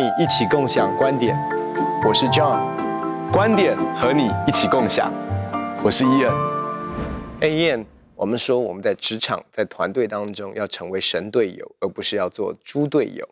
你一起共享观点，我是 John，观点和你一起共享，我是 Ian。哎，Ian，我们说我们在职场、在团队当中要成为神队友，而不是要做猪队友。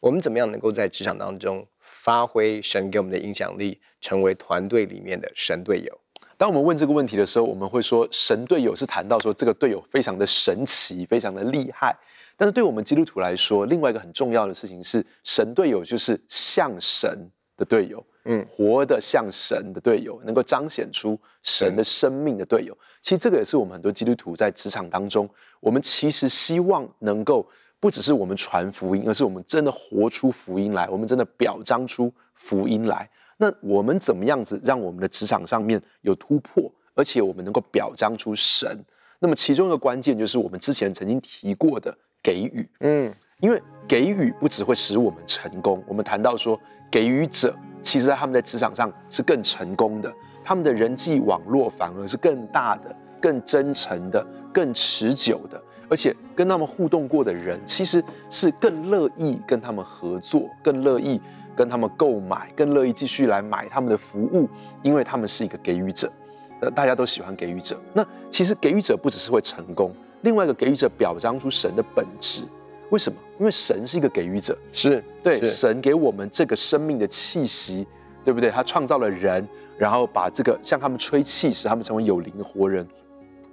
我们怎么样能够在职场当中发挥神给我们的影响力，成为团队里面的神队友？当我们问这个问题的时候，我们会说神队友是谈到说这个队友非常的神奇，非常的厉害。但是对我们基督徒来说，另外一个很重要的事情是，神队友就是像神的队友，嗯，活得像神的队友，能够彰显出神的生命的队友。其实这个也是我们很多基督徒在职场当中，我们其实希望能够不只是我们传福音，而是我们真的活出福音来，我们真的表彰出福音来。那我们怎么样子让我们的职场上面有突破，而且我们能够表彰出神？那么其中一个关键就是我们之前曾经提过的。给予，嗯，因为给予不只会使我们成功。我们谈到说，给予者其实在他们在职场上是更成功的，他们的人际网络反而是更大的、更真诚的、更持久的，而且跟他们互动过的人，其实是更乐意跟他们合作，更乐意跟他们购买，更乐意继续来买他们的服务，因为他们是一个给予者。呃，大家都喜欢给予者。那其实给予者不只是会成功。另外一个给予者表彰出神的本质，为什么？因为神是一个给予者，是对是神给我们这个生命的气息，对不对？他创造了人，然后把这个向他们吹气，使他们成为有灵的活人。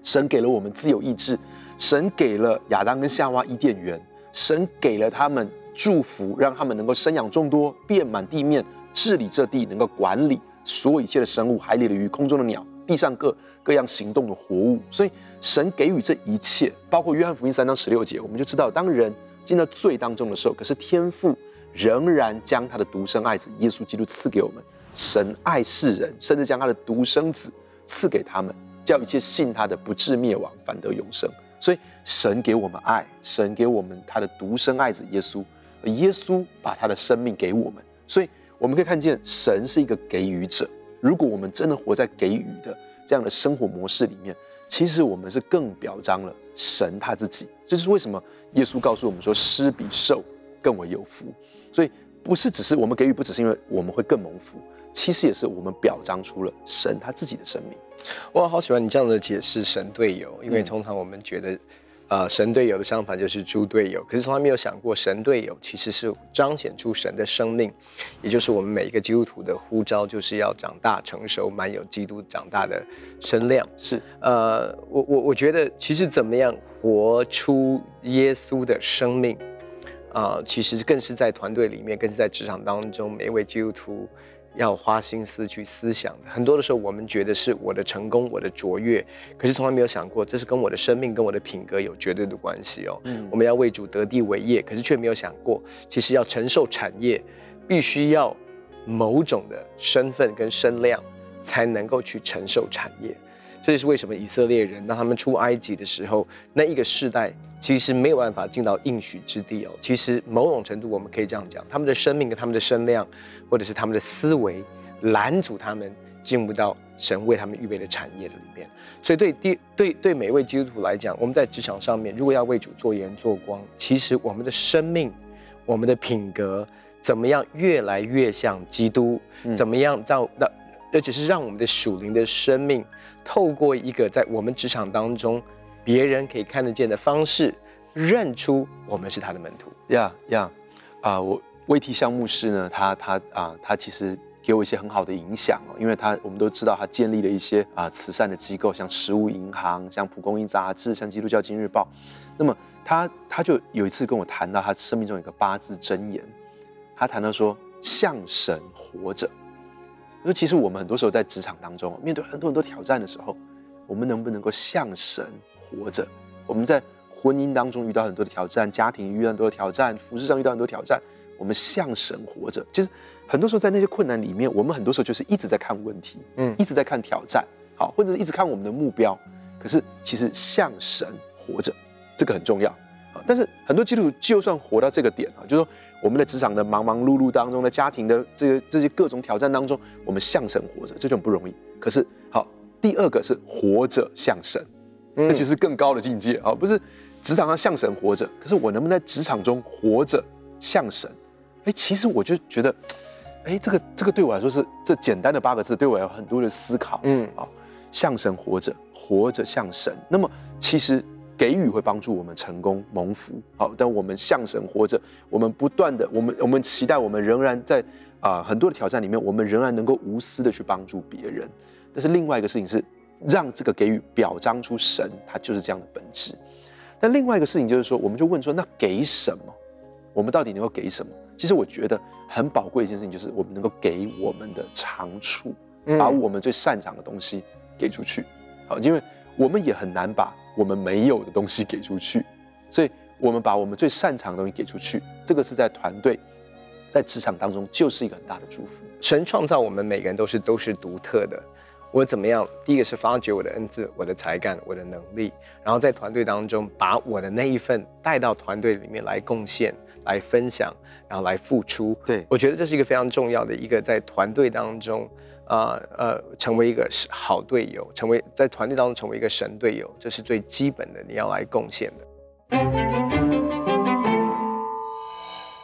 神给了我们自由意志，神给了亚当跟夏娃伊甸园，神给了他们祝福，让他们能够生养众多，遍满地面，治理这地，能够管理所有一切的生物，海里的鱼，空中的鸟，地上各各样行动的活物。所以。神给予这一切，包括约翰福音三章十六节，我们就知道，当人进到罪当中的时候，可是天父仍然将他的独生爱子耶稣基督赐给我们。神爱世人，甚至将他的独生子赐给他们，叫一切信他的不至灭亡，反得永生。所以，神给我们爱，神给我们他的独生爱子耶稣，耶稣把他的生命给我们。所以，我们可以看见，神是一个给予者。如果我们真的活在给予的这样的生活模式里面，其实我们是更表彰了神他自己，这就是为什么耶稣告诉我们说，施比受更为有福。所以不是只是我们给予，不只是因为我们会更蒙福，其实也是我们表彰出了神他自己的生命。我好喜欢你这样的解释，神队友，因为通常我们觉得。啊、呃，神队友的相反就是猪队友。可是从来没有想过，神队友其实是彰显出神的生命，也就是我们每一个基督徒的呼召，就是要长大成熟，满有基督长大的身量。是，呃，我我我觉得，其实怎么样活出耶稣的生命，啊、呃，其实更是在团队里面，更是在职场当中，每一位基督徒。要花心思去思想的，很多的时候，我们觉得是我的成功，我的卓越，可是从来没有想过，这是跟我的生命、跟我的品格有绝对的关系哦。嗯，我们要为主得地为业，可是却没有想过，其实要承受产业，必须要某种的身份跟身量，才能够去承受产业。这就是为什么以色列人当他们出埃及的时候，那一个世代其实没有办法进到应许之地哦。其实某种程度我们可以这样讲，他们的生命跟他们的身量，或者是他们的思维，拦阻他们进入到神为他们预备的产业的里面。所以对第对对每一位基督徒来讲，我们在职场上面，如果要为主做盐做光，其实我们的生命、我们的品格怎么样越来越像基督？怎么样让让？而且是让我们的属灵的生命，透过一个在我们职场当中，别人可以看得见的方式，认出我们是他的门徒。呀呀，啊，我威提香牧师呢，他他啊，他其实给我一些很好的影响哦，因为他我们都知道他建立了一些啊慈善的机构，像食物银行、像蒲公英杂志、像基督教今日报。那么他他就有一次跟我谈到他生命中有一个八字真言，他谈到说，向神活着。说其实我们很多时候在职场当中面对很多很多挑战的时候，我们能不能够向神活着？我们在婚姻当中遇到很多的挑战，家庭遇到很多的挑战，服饰上遇到很多挑战，我们向神活着。其实很多时候在那些困难里面，我们很多时候就是一直在看问题，嗯，一直在看挑战，好，或者是一直看我们的目标。可是其实向神活着，这个很重要。但是很多基督徒就算活到这个点啊，就是说。我们的职场的忙忙碌碌当中，的家庭的这个这些各种挑战当中，我们向神活着，这就很不容易。可是好，第二个是活着向神，这其实更高的境界啊，不是职场上向神活着，可是我能不能在职场中活着向神？哎，其实我就觉得，哎，这个这个对我来说是这简单的八个字，对我有很多的思考。嗯，啊，向神活着，活着向神。那么其实给予会帮助我们成功蒙福。好，但我们向神活着，我们不断的，我们我们期待，我们仍然在啊很多的挑战里面，我们仍然能够无私的去帮助别人。但是另外一个事情是，让这个给予表彰出神，它就是这样的本质。但另外一个事情就是说，我们就问说，那给什么？我们到底能够给什么？其实我觉得很宝贵一件事情，就是我们能够给我们的长处，把我们最擅长的东西给出去。好，因为我们也很难把我们没有的东西给出去，所以我们把我们最擅长的东西给出去，这个是在团队、在职场当中就是一个很大的祝福。神创造我们每个人都是都是独特的。我怎么样？第一个是发掘我的恩赐、我的才干、我的能力，然后在团队当中把我的那一份带到团队里面来贡献、来分享，然后来付出。对，我觉得这是一个非常重要的一个在团队当中，呃呃，成为一个好队友，成为在团队当中成为一个神队友，这是最基本的，你要来贡献的。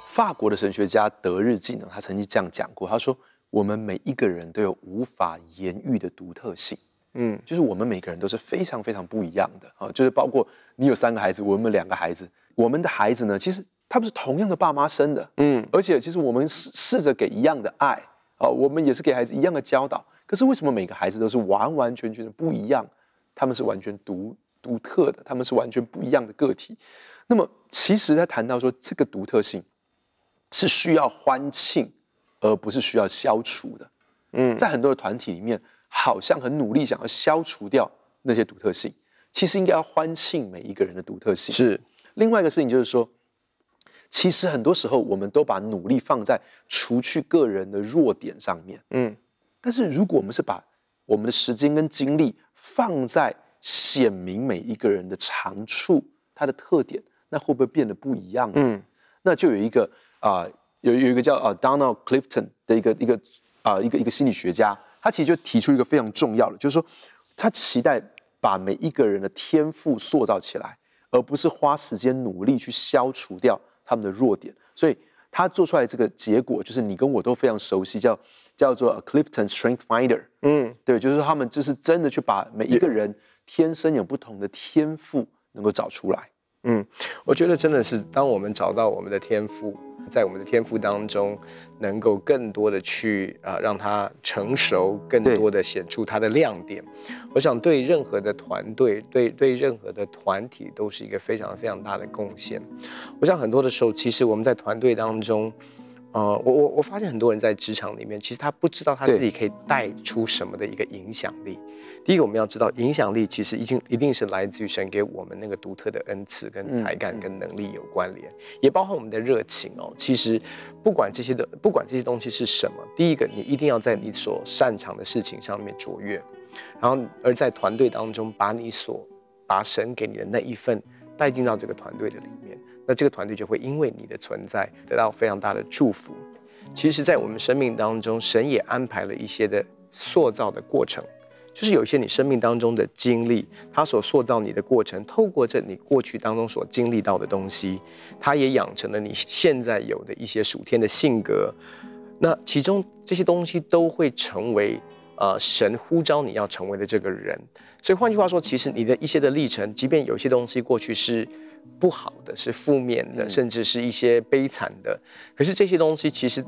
法国的神学家德日记呢，他曾经这样讲过，他说。我们每一个人都有无法言喻的独特性，嗯，就是我们每个人都是非常非常不一样的。啊，就是包括你有三个孩子，我们两个孩子，我们的孩子呢，其实他们是同样的爸妈生的，嗯，而且其实我们试试着给一样的爱。啊，我们也是给孩子一样的教导，可是为什么每个孩子都是完完全全的不一样？他们是完全独独特的，他们是完全不一样的个体。那么，其实他谈到说，这个独特性是需要欢庆。而不是需要消除的，嗯，在很多的团体里面，好像很努力想要消除掉那些独特性，其实应该要欢庆每一个人的独特性。是，另外一个事情就是说，其实很多时候我们都把努力放在除去个人的弱点上面，嗯，但是如果我们是把我们的时间跟精力放在显明每一个人的长处、他的特点，那会不会变得不一样？嗯，那就有一个啊。呃有有一个叫呃 Donald Clifton 的一个一个啊、呃、一个一个心理学家，他其实就提出一个非常重要的，就是说他期待把每一个人的天赋塑造起来，而不是花时间努力去消除掉他们的弱点。所以他做出来这个结果，就是你跟我都非常熟悉，叫叫做 Clifton Strength Finder。嗯，对，就是他们就是真的去把每一个人天生有不同的天赋能够找出来。嗯，我觉得真的是当我们找到我们的天赋。在我们的天赋当中，能够更多的去啊、呃，让它成熟，更多的显出它的亮点。我想对任何的团队，对对任何的团体，都是一个非常非常大的贡献。我想很多的时候，其实我们在团队当中，呃，我我我发现很多人在职场里面，其实他不知道他自己可以带出什么的一个影响力。第一个，我们要知道，影响力其实已经一定是来自于神给我们那个独特的恩赐、跟才干、跟能力有关联，也包括我们的热情哦。其实，不管这些的，不管这些东西是什么，第一个，你一定要在你所擅长的事情上面卓越，然后而在团队当中，把你所把神给你的那一份带进到这个团队的里面，那这个团队就会因为你的存在得到非常大的祝福。其实，在我们生命当中，神也安排了一些的塑造的过程。就是有一些你生命当中的经历，它所塑造你的过程，透过这你过去当中所经历到的东西，它也养成了你现在有的一些属天的性格。那其中这些东西都会成为呃神呼召你要成为的这个人。所以换句话说，其实你的一些的历程，即便有些东西过去是不好的，是负面的，甚至是一些悲惨的，可是这些东西其实。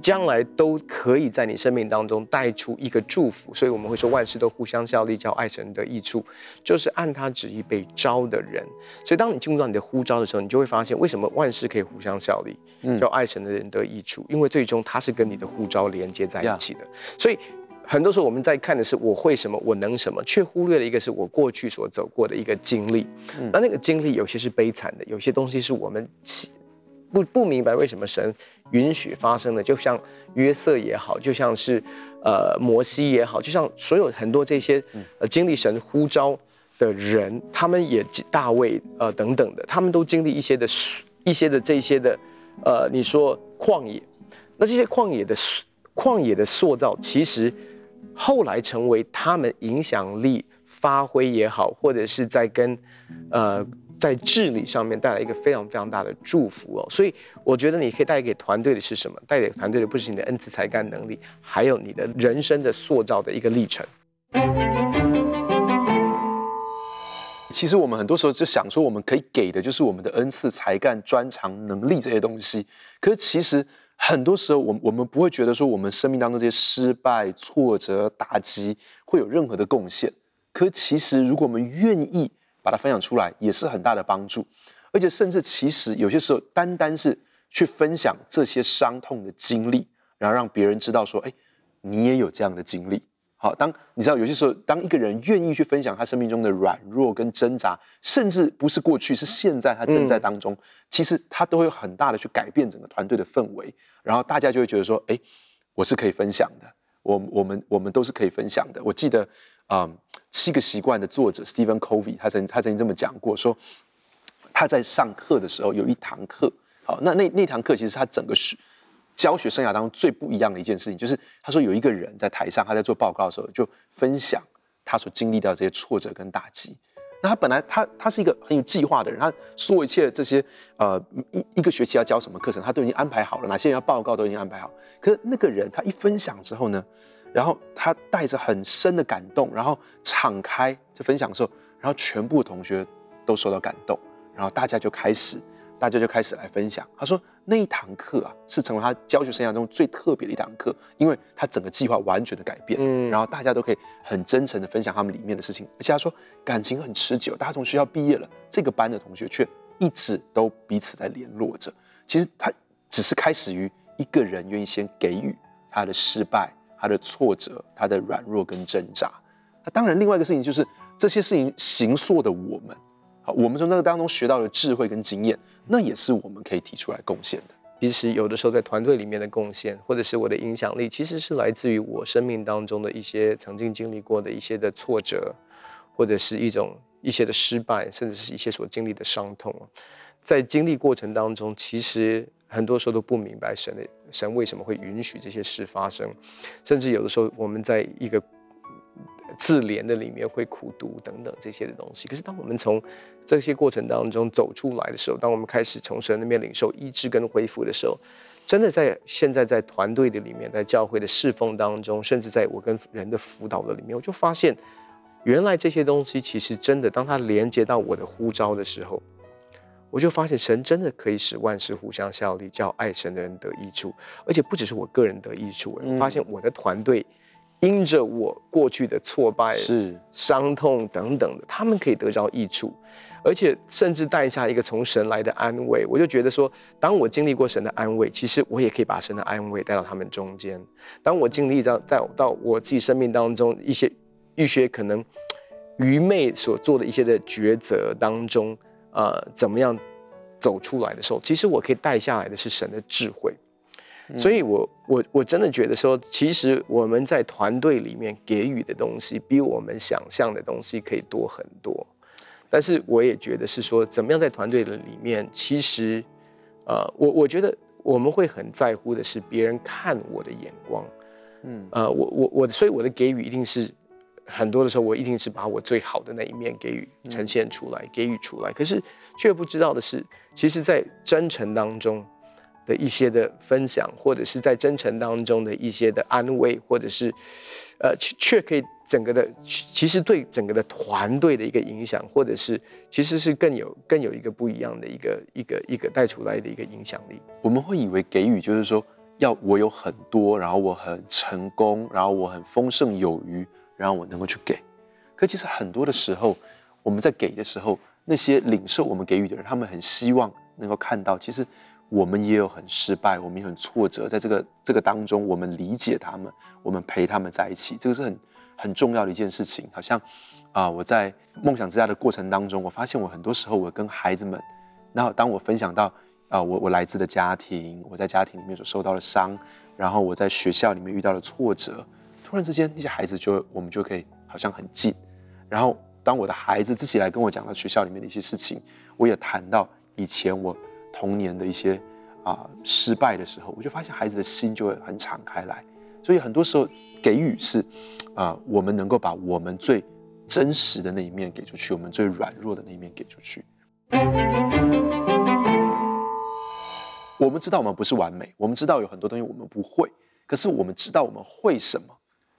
将来都可以在你生命当中带出一个祝福，所以我们会说万事都互相效力，叫爱神的益处，就是按他旨意被招的人。所以当你进入到你的呼召的时候，你就会发现为什么万事可以互相效力，叫爱神的人得益处，因为最终他是跟你的呼召连接在一起的。所以很多时候我们在看的是我会什么，我能什么，却忽略了一个是我过去所走过的一个经历。那那个经历有些是悲惨的，有些东西是我们不不明白为什么神。允许发生的，就像约瑟也好，就像是呃摩西也好，就像所有很多这些呃经历神呼召的人，他们也大卫呃等等的，他们都经历一些的一些的这些的呃你说旷野，那这些旷野的旷野的塑造，其实后来成为他们影响力发挥也好，或者是在跟呃在治理上面带来一个非常非常大的祝福哦，所以我觉得你可以带给团队的是什么？带给团队的不是你的恩赐才干能力，还有你的人生的塑造的一个历程。其实我们很多时候就想说，我们可以给的就是我们的恩赐才干、专长、能力这些东西。可是其实很多时候，我我们不会觉得说，我们生命当中这些失败、挫折、打击会有任何的贡献。可其实，如果我们愿意，把它分享出来也是很大的帮助，而且甚至其实有些时候，单单是去分享这些伤痛的经历，然后让别人知道说，哎，你也有这样的经历。好，当你知道有些时候，当一个人愿意去分享他生命中的软弱跟挣扎，甚至不是过去，是现在他正在当中，其实他都会有很大的去改变整个团队的氛围，然后大家就会觉得说，哎，我是可以分享的，我我们我们都是可以分享的。我记得，嗯。七个习惯的作者 Stephen Covey，他曾他曾经这么讲过，说他在上课的时候有一堂课，好，那那那堂课其实他整个学教学生涯当中最不一样的一件事情，就是他说有一个人在台上，他在做报告的时候就分享他所经历到这些挫折跟打击。那他本来他他是一个很有计划的人，他说一切这些呃一一个学期要教什么课程，他都已经安排好了，哪些人要报告都已经安排好。可是那个人他一分享之后呢，然后他带着很深的感动，然后敞开在分享的时候，然后全部同学都受到感动，然后大家就开始，大家就开始来分享。他说那一堂课啊，是成为他教学生涯中最特别的一堂课，因为他整个计划完全的改变，嗯，然后大家都可以很真诚的分享他们里面的事情，而且他说感情很持久，大家从学校毕业了，这个班的同学却一直都彼此在联络着。其实他只是开始于一个人愿意先给予他的失败。他的挫折，他的软弱跟挣扎，那当然，另外一个事情就是这些事情形塑的我们，好，我们从那个当中学到的智慧跟经验，那也是我们可以提出来贡献的。其实有的时候在团队里面的贡献，或者是我的影响力，其实是来自于我生命当中的一些曾经经历过的一些的挫折，或者是一种一些的失败，甚至是一些所经历的伤痛。在经历过程当中，其实。很多时候都不明白神的神为什么会允许这些事发生，甚至有的时候我们在一个自怜的里面会苦读等等这些的东西。可是当我们从这些过程当中走出来的时候，当我们开始从神那边领受医治跟恢复的时候，真的在现在在团队的里面，在教会的侍奉当中，甚至在我跟人的辅导的里面，我就发现原来这些东西其实真的，当它连接到我的呼召的时候。我就发现神真的可以使万事互相效力，叫爱神的人得益处，而且不只是我个人得益处。我发现我的团队因着我过去的挫败、是伤痛等等的，他们可以得着益处，而且甚至带下一个从神来的安慰。我就觉得说，当我经历过神的安慰，其实我也可以把神的安慰带到他们中间。当我经历到到到我自己生命当中一些一些可能愚昧所做的一些的抉择当中。呃，怎么样走出来的时候，其实我可以带下来的是神的智慧，嗯、所以我我我我真的觉得说，其实我们在团队里面给予的东西，比我们想象的东西可以多很多。但是我也觉得是说，怎么样在团队的里面，其实，呃，我我觉得我们会很在乎的是别人看我的眼光，嗯，呃，我我我，所以我的给予一定是。很多的时候，我一定是把我最好的那一面给予呈现出来，给予出来。可是却不知道的是，其实，在真诚当中的一些的分享，或者是在真诚当中的一些的安慰，或者是呃，却可以整个的，其实对整个的团队的一个影响，或者是其实是更有更有一个不一样的一个一个一个带出来的一个影响力。我们会以为给予就是说要我有很多，然后我很成功，然后我很丰盛有余。然后我能够去给，可其实很多的时候，我们在给的时候，那些领受我们给予的人，他们很希望能够看到，其实我们也有很失败，我们也很挫折，在这个这个当中，我们理解他们，我们陪他们在一起，这个是很很重要的一件事情。好像啊，我在梦想之家的过程当中，我发现我很多时候，我跟孩子们，然后当我分享到啊，我我来自的家庭，我在家庭里面所受到的伤，然后我在学校里面遇到的挫折。突然之间，那些孩子就我们就可以好像很近。然后，当我的孩子自己来跟我讲到学校里面的一些事情，我也谈到以前我童年的一些啊、失败的时候，我就发现孩子的心就会很敞开来。所以很多时候给予是啊、我们能够把我们最真实的那一面给出去，我们最软弱的那一面给出去。我们知道我们不是完美，我们知道有很多东西我们不会，可是我们知道我们会什么。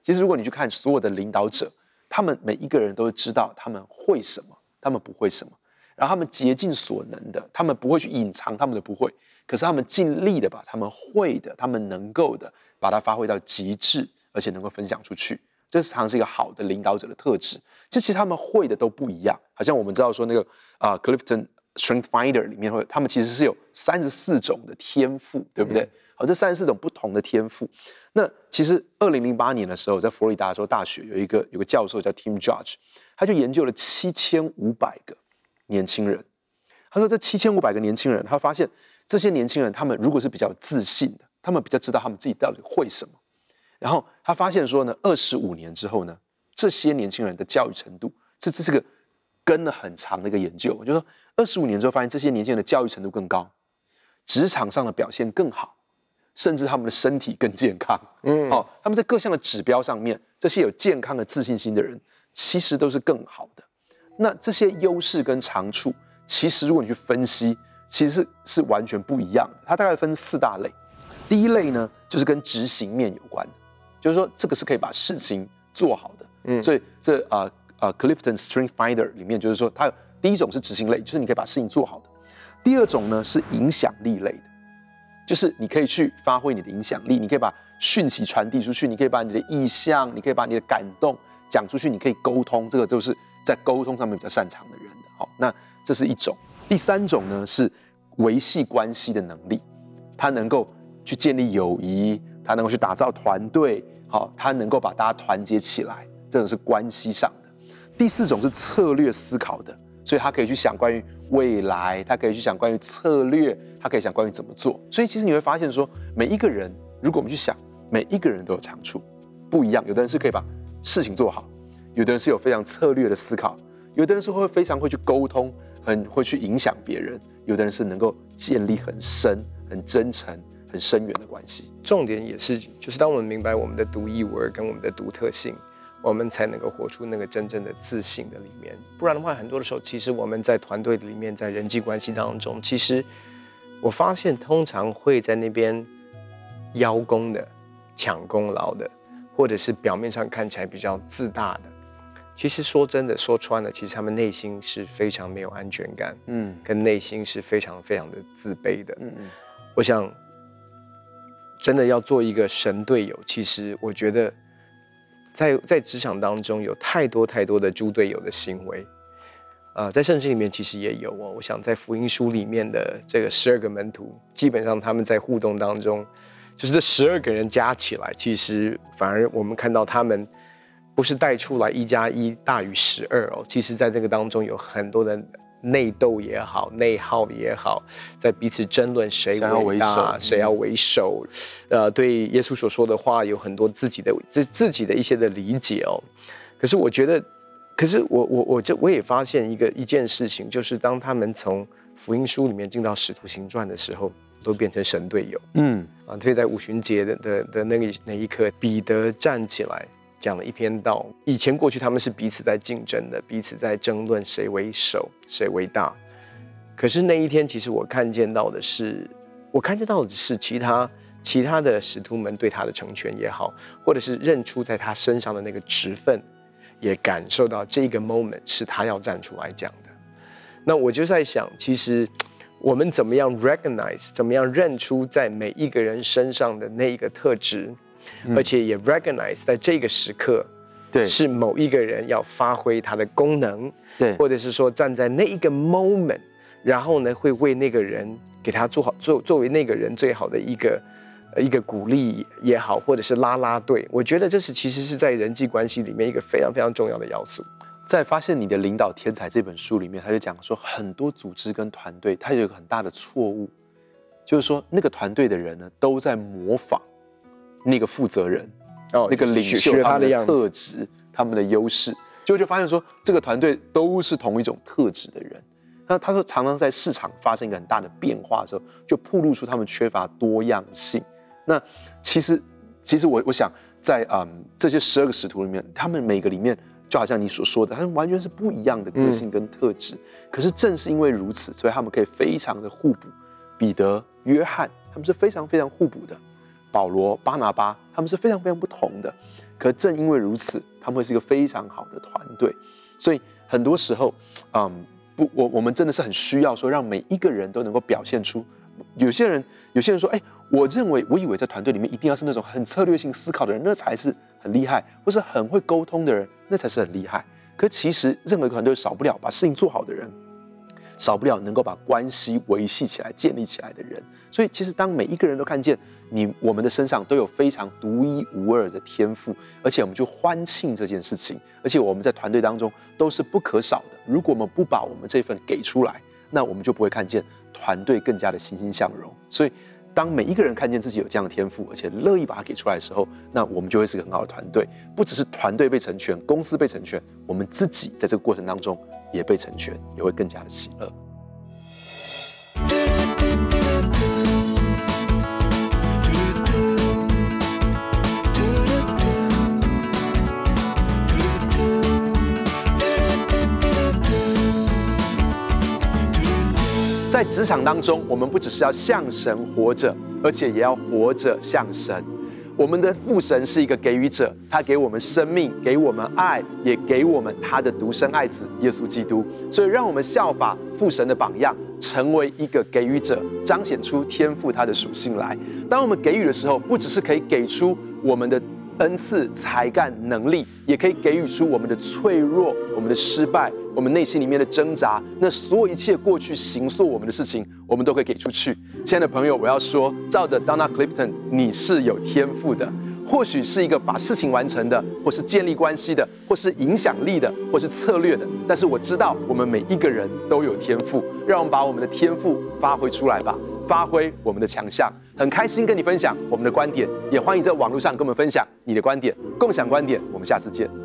其实，如果你去看所有的领导者，他们每一个人都知道他们会什么，他们不会什么，然后他们竭尽所能的，他们不会去隐藏他们的不会，可是他们尽力的把他们会的、他们能够的，把它发挥到极致，而且能够分享出去。这是常常是一个好的领导者的特质。这其实他们会的都不一样，好像我们知道说那个啊、呃、，Clifton Strength Finder 里面会，他们其实是有三十四种的天赋，对不对？嗯、好，这三十四种不同的天赋。那其实，二零零八年的时候，在佛罗里达州大学有一个有个教授叫 Tim Judge，他就研究了七千五百个年轻人。他说，这七千五百个年轻人，他发现这些年轻人，他们如果是比较自信的，他们比较知道他们自己到底会什么。然后他发现说呢，二十五年之后呢，这些年轻人的教育程度，这这是个跟了很长的一个研究，就是说二十五年之后发现这些年轻人的教育程度更高，职场上的表现更好。甚至他们的身体更健康，嗯，好、哦，他们在各项的指标上面，这些有健康的自信心的人，其实都是更好的。那这些优势跟长处，其实如果你去分析，其实是是完全不一样的。它大概分四大类。第一类呢，就是跟执行面有关的，就是说这个是可以把事情做好的。嗯，所以这啊啊、呃呃、Clifton Strength Finder 里面就是说，它有第一种是执行类，就是你可以把事情做好的。第二种呢是影响力类的。就是你可以去发挥你的影响力，你可以把讯息传递出去，你可以把你的意向，你可以把你的感动讲出去，你可以沟通，这个就是在沟通上面比较擅长的人的。好，那这是一种。第三种呢是维系关系的能力，他能够去建立友谊，他能够去打造团队，好，他能够把大家团结起来，这种是关系上的。第四种是策略思考的，所以他可以去想关于未来，他可以去想关于策略。他可以想关于怎么做，所以其实你会发现说，每一个人，如果我们去想，每一个人都有长处，不一样。有的人是可以把事情做好，有的人是有非常策略的思考，有的人是会非常会去沟通，很会去影响别人，有的人是能够建立很深、很真诚、很深远的关系。重点也是，就是当我们明白我们的独一无二跟我们的独特性，我们才能够活出那个真正的自信的里面。不然的话，很多的时候，其实我们在团队里面，在人际关系当中，其实。我发现，通常会在那边邀功的、抢功劳的，或者是表面上看起来比较自大的，其实说真的，说穿了，其实他们内心是非常没有安全感，嗯，跟内心是非常非常的自卑的，嗯嗯。我想，真的要做一个神队友，其实我觉得在，在在职场当中有太多太多的猪队友的行为。呃，在圣经里面其实也有哦。我想在福音书里面的这个十二个门徒，基本上他们在互动当中，就是这十二个人加起来，其实反而我们看到他们不是带出来一加一大于十二哦。其实，在这个当中有很多的内斗也好，内耗也好，在彼此争论谁为大，谁要为首。呃，对耶稣所说的话有很多自己的自自己的一些的理解哦。可是我觉得。可是我我我这我也发现一个一件事情，就是当他们从福音书里面进到使徒行传的时候，都变成神队友。嗯啊，特别在五旬节的的的那个那一刻，彼得站起来讲了一篇道。以前过去他们是彼此在竞争的，彼此在争论谁为首，谁为大。可是那一天，其实我看见到的是，我看见到的是其他其他的使徒们对他的成全也好，或者是认出在他身上的那个职分。也感受到这个 moment 是他要站出来讲的，那我就在想，其实我们怎么样 recognize，怎么样认出在每一个人身上的那一个特质，而且也 recognize 在这个时刻，对，是某一个人要发挥他的功能，对，或者是说站在那一个 moment，然后呢，会为那个人给他做好，作作为那个人最好的一个。一个鼓励也好，或者是拉拉队，我觉得这是其实是在人际关系里面一个非常非常重要的要素。在《发现你的领导天才》这本书里面，他就讲说，很多组织跟团队，他有一个很大的错误，就是说那个团队的人呢，都在模仿那个负责人哦，那个领袖他的特质、他们的优势，结果就发现说，这个团队都是同一种特质的人。那他说，常常在市场发生一个很大的变化的时候，就暴露出他们缺乏多样性。那其实，其实我我想在嗯这些十二个使徒里面，他们每个里面就好像你所说的，他们完全是不一样的个性跟特质。嗯、可是正是因为如此，所以他们可以非常的互补。彼得、约翰，他们是非常非常互补的。保罗、巴拿巴，他们是非常非常不同的。可正因为如此，他们会是一个非常好的团队。所以很多时候，嗯，不，我我们真的是很需要说，让每一个人都能够表现出。有些人，有些人说，哎，我认为，我以为在团队里面一定要是那种很策略性思考的人，那才是很厉害，或是很会沟通的人，那才是很厉害。可其实，任何一个团队少不了把事情做好的人，少不了能够把关系维系起来、建立起来的人。所以，其实当每一个人都看见你，我们的身上都有非常独一无二的天赋，而且我们就欢庆这件事情，而且我们在团队当中都是不可少的。如果我们不把我们这份给出来，那我们就不会看见团队更加的欣欣向荣。所以，当每一个人看见自己有这样的天赋，而且乐意把它给出来的时候，那我们就会是个很好的团队。不只是团队被成全，公司被成全，我们自己在这个过程当中也被成全，也会更加的喜乐。在职场当中，我们不只是要向神活着，而且也要活着向神。我们的父神是一个给予者，他给我们生命，给我们爱，也给我们他的独生爱子耶稣基督。所以，让我们效法父神的榜样，成为一个给予者，彰显出天赋他的属性来。当我们给予的时候，不只是可以给出我们的。恩赐、才干、能力，也可以给予出我们的脆弱、我们的失败、我们内心里面的挣扎。那所有一切过去形塑我们的事情，我们都可以给出去。亲爱的朋友，我要说，照着 Donna Clifton，你是有天赋的。或许是一个把事情完成的，或是建立关系的，或是影响力的，或是策略的。但是我知道，我们每一个人都有天赋，让我们把我们的天赋发挥出来吧。发挥我们的强项，很开心跟你分享我们的观点，也欢迎在网络上跟我们分享你的观点，共享观点。我们下次见。